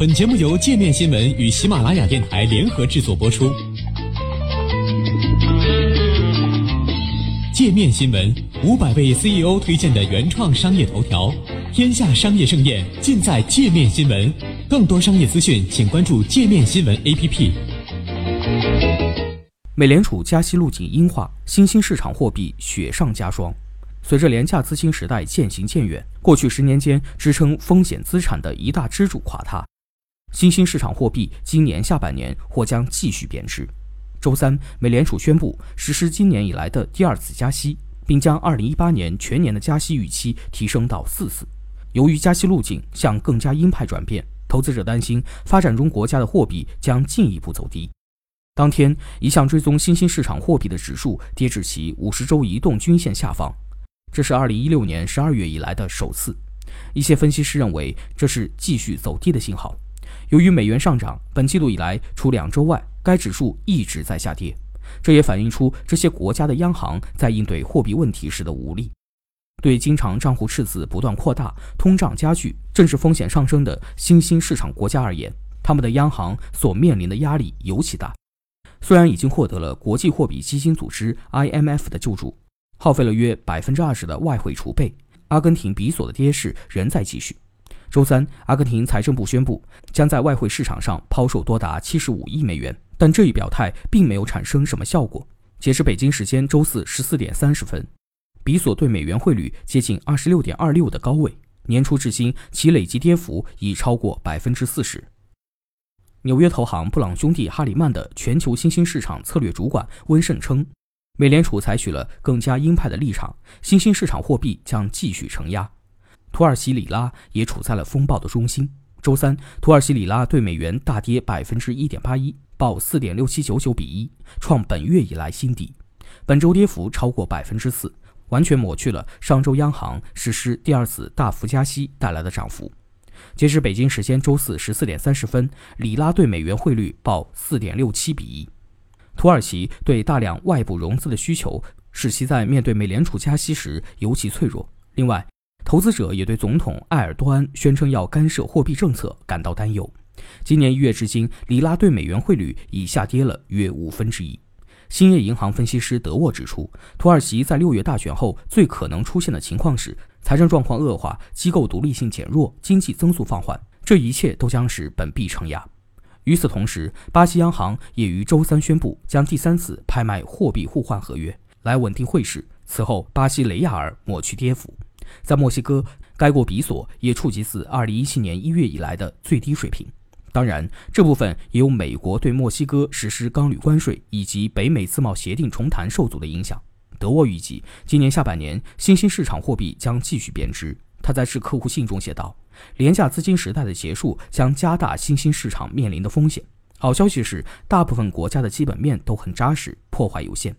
本节目由界面新闻与喜马拉雅电台联合制作播出。界面新闻五百位 CEO 推荐的原创商业头条，天下商业盛宴尽在界面新闻。更多商业资讯，请关注界面新闻 APP。美联储加息路径鹰化，新兴市场货币雪上加霜。随着廉价资金时代渐行渐远，过去十年间支撑风险资产的一大支柱垮塌。新兴市场货币今年下半年或将继续贬值。周三，美联储宣布实施今年以来的第二次加息，并将2018年全年的加息预期提升到四次。由于加息路径向更加鹰派转变，投资者担心发展中国家的货币将进一步走低。当天，一项追踪新兴市场货币的指数跌至其50周移动均线下方，这是2016年12月以来的首次。一些分析师认为这是继续走低的信号。由于美元上涨，本季度以来除两周外，该指数一直在下跌。这也反映出这些国家的央行在应对货币问题时的无力。对经常账户赤字不断扩大、通胀加剧、政治风险上升的新兴市场国家而言，他们的央行所面临的压力尤其大。虽然已经获得了国际货币基金组织 （IMF） 的救助，耗费了约百分之二十的外汇储备，阿根廷比索的跌势仍在继续。周三，阿根廷财政部宣布将在外汇市场上抛售多达七十五亿美元，但这一表态并没有产生什么效果。截至北京时间周四十四点三十分，比索对美元汇率接近二十六点二六的高位，年初至今其累计跌幅已超过百分之四十。纽约投行布朗兄弟哈里曼的全球新兴市场策略主管温盛称，美联储采取了更加鹰派的立场，新兴市场货币将继续承压。土耳其里拉也处在了风暴的中心。周三，土耳其里拉对美元大跌百分之一点八一，报四点六七九九比一，创本月以来新低。本周跌幅超过百分之四，完全抹去了上周央行实施第二次大幅加息带来的涨幅。截至北京时间周四十四点三十分，里拉对美元汇率报四点六七比一。土耳其对大量外部融资的需求，使其在面对美联储加息时尤其脆弱。另外，投资者也对总统埃尔多安宣称要干涉货币政策感到担忧。今年一月至今，里拉对美元汇率已下跌了约五分之一。兴业银行分析师德沃指出，土耳其在六月大选后最可能出现的情况是财政状况恶化、机构独立性减弱、经济增速放缓，这一切都将使本币承压。与此同时，巴西央行也于周三宣布将第三次拍卖货币互换合约，来稳定汇市。此后，巴西雷亚尔抹去跌幅。在墨西哥，该国比索也触及自2017年1月以来的最低水平。当然，这部分也有美国对墨西哥实施钢铝关税以及北美自贸协定重谈受阻的影响。德沃预计，今年下半年新兴市场货币将继续贬值。他在致客户信中写道：“廉价资金时代的结束将加大新兴市场面临的风险。好消息是，大部分国家的基本面都很扎实，破坏有限。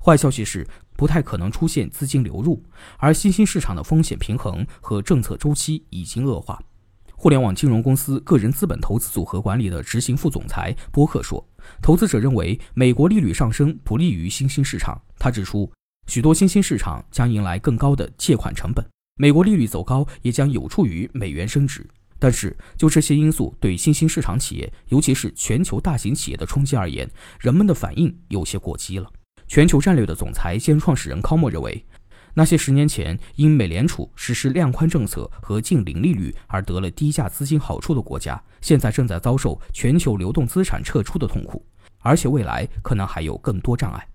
坏消息是。”不太可能出现资金流入，而新兴市场的风险平衡和政策周期已经恶化。互联网金融公司个人资本投资组合管理的执行副总裁波克说：“投资者认为美国利率上升不利于新兴市场。”他指出，许多新兴市场将迎来更高的借款成本，美国利率走高也将有助于美元升值。但是，就这些因素对新兴市场企业，尤其是全球大型企业的冲击而言，人们的反应有些过激了。全球战略的总裁兼创始人康默认为，那些十年前因美联储实施量宽政策和净零利率而得了低价资金好处的国家，现在正在遭受全球流动资产撤出的痛苦，而且未来可能还有更多障碍。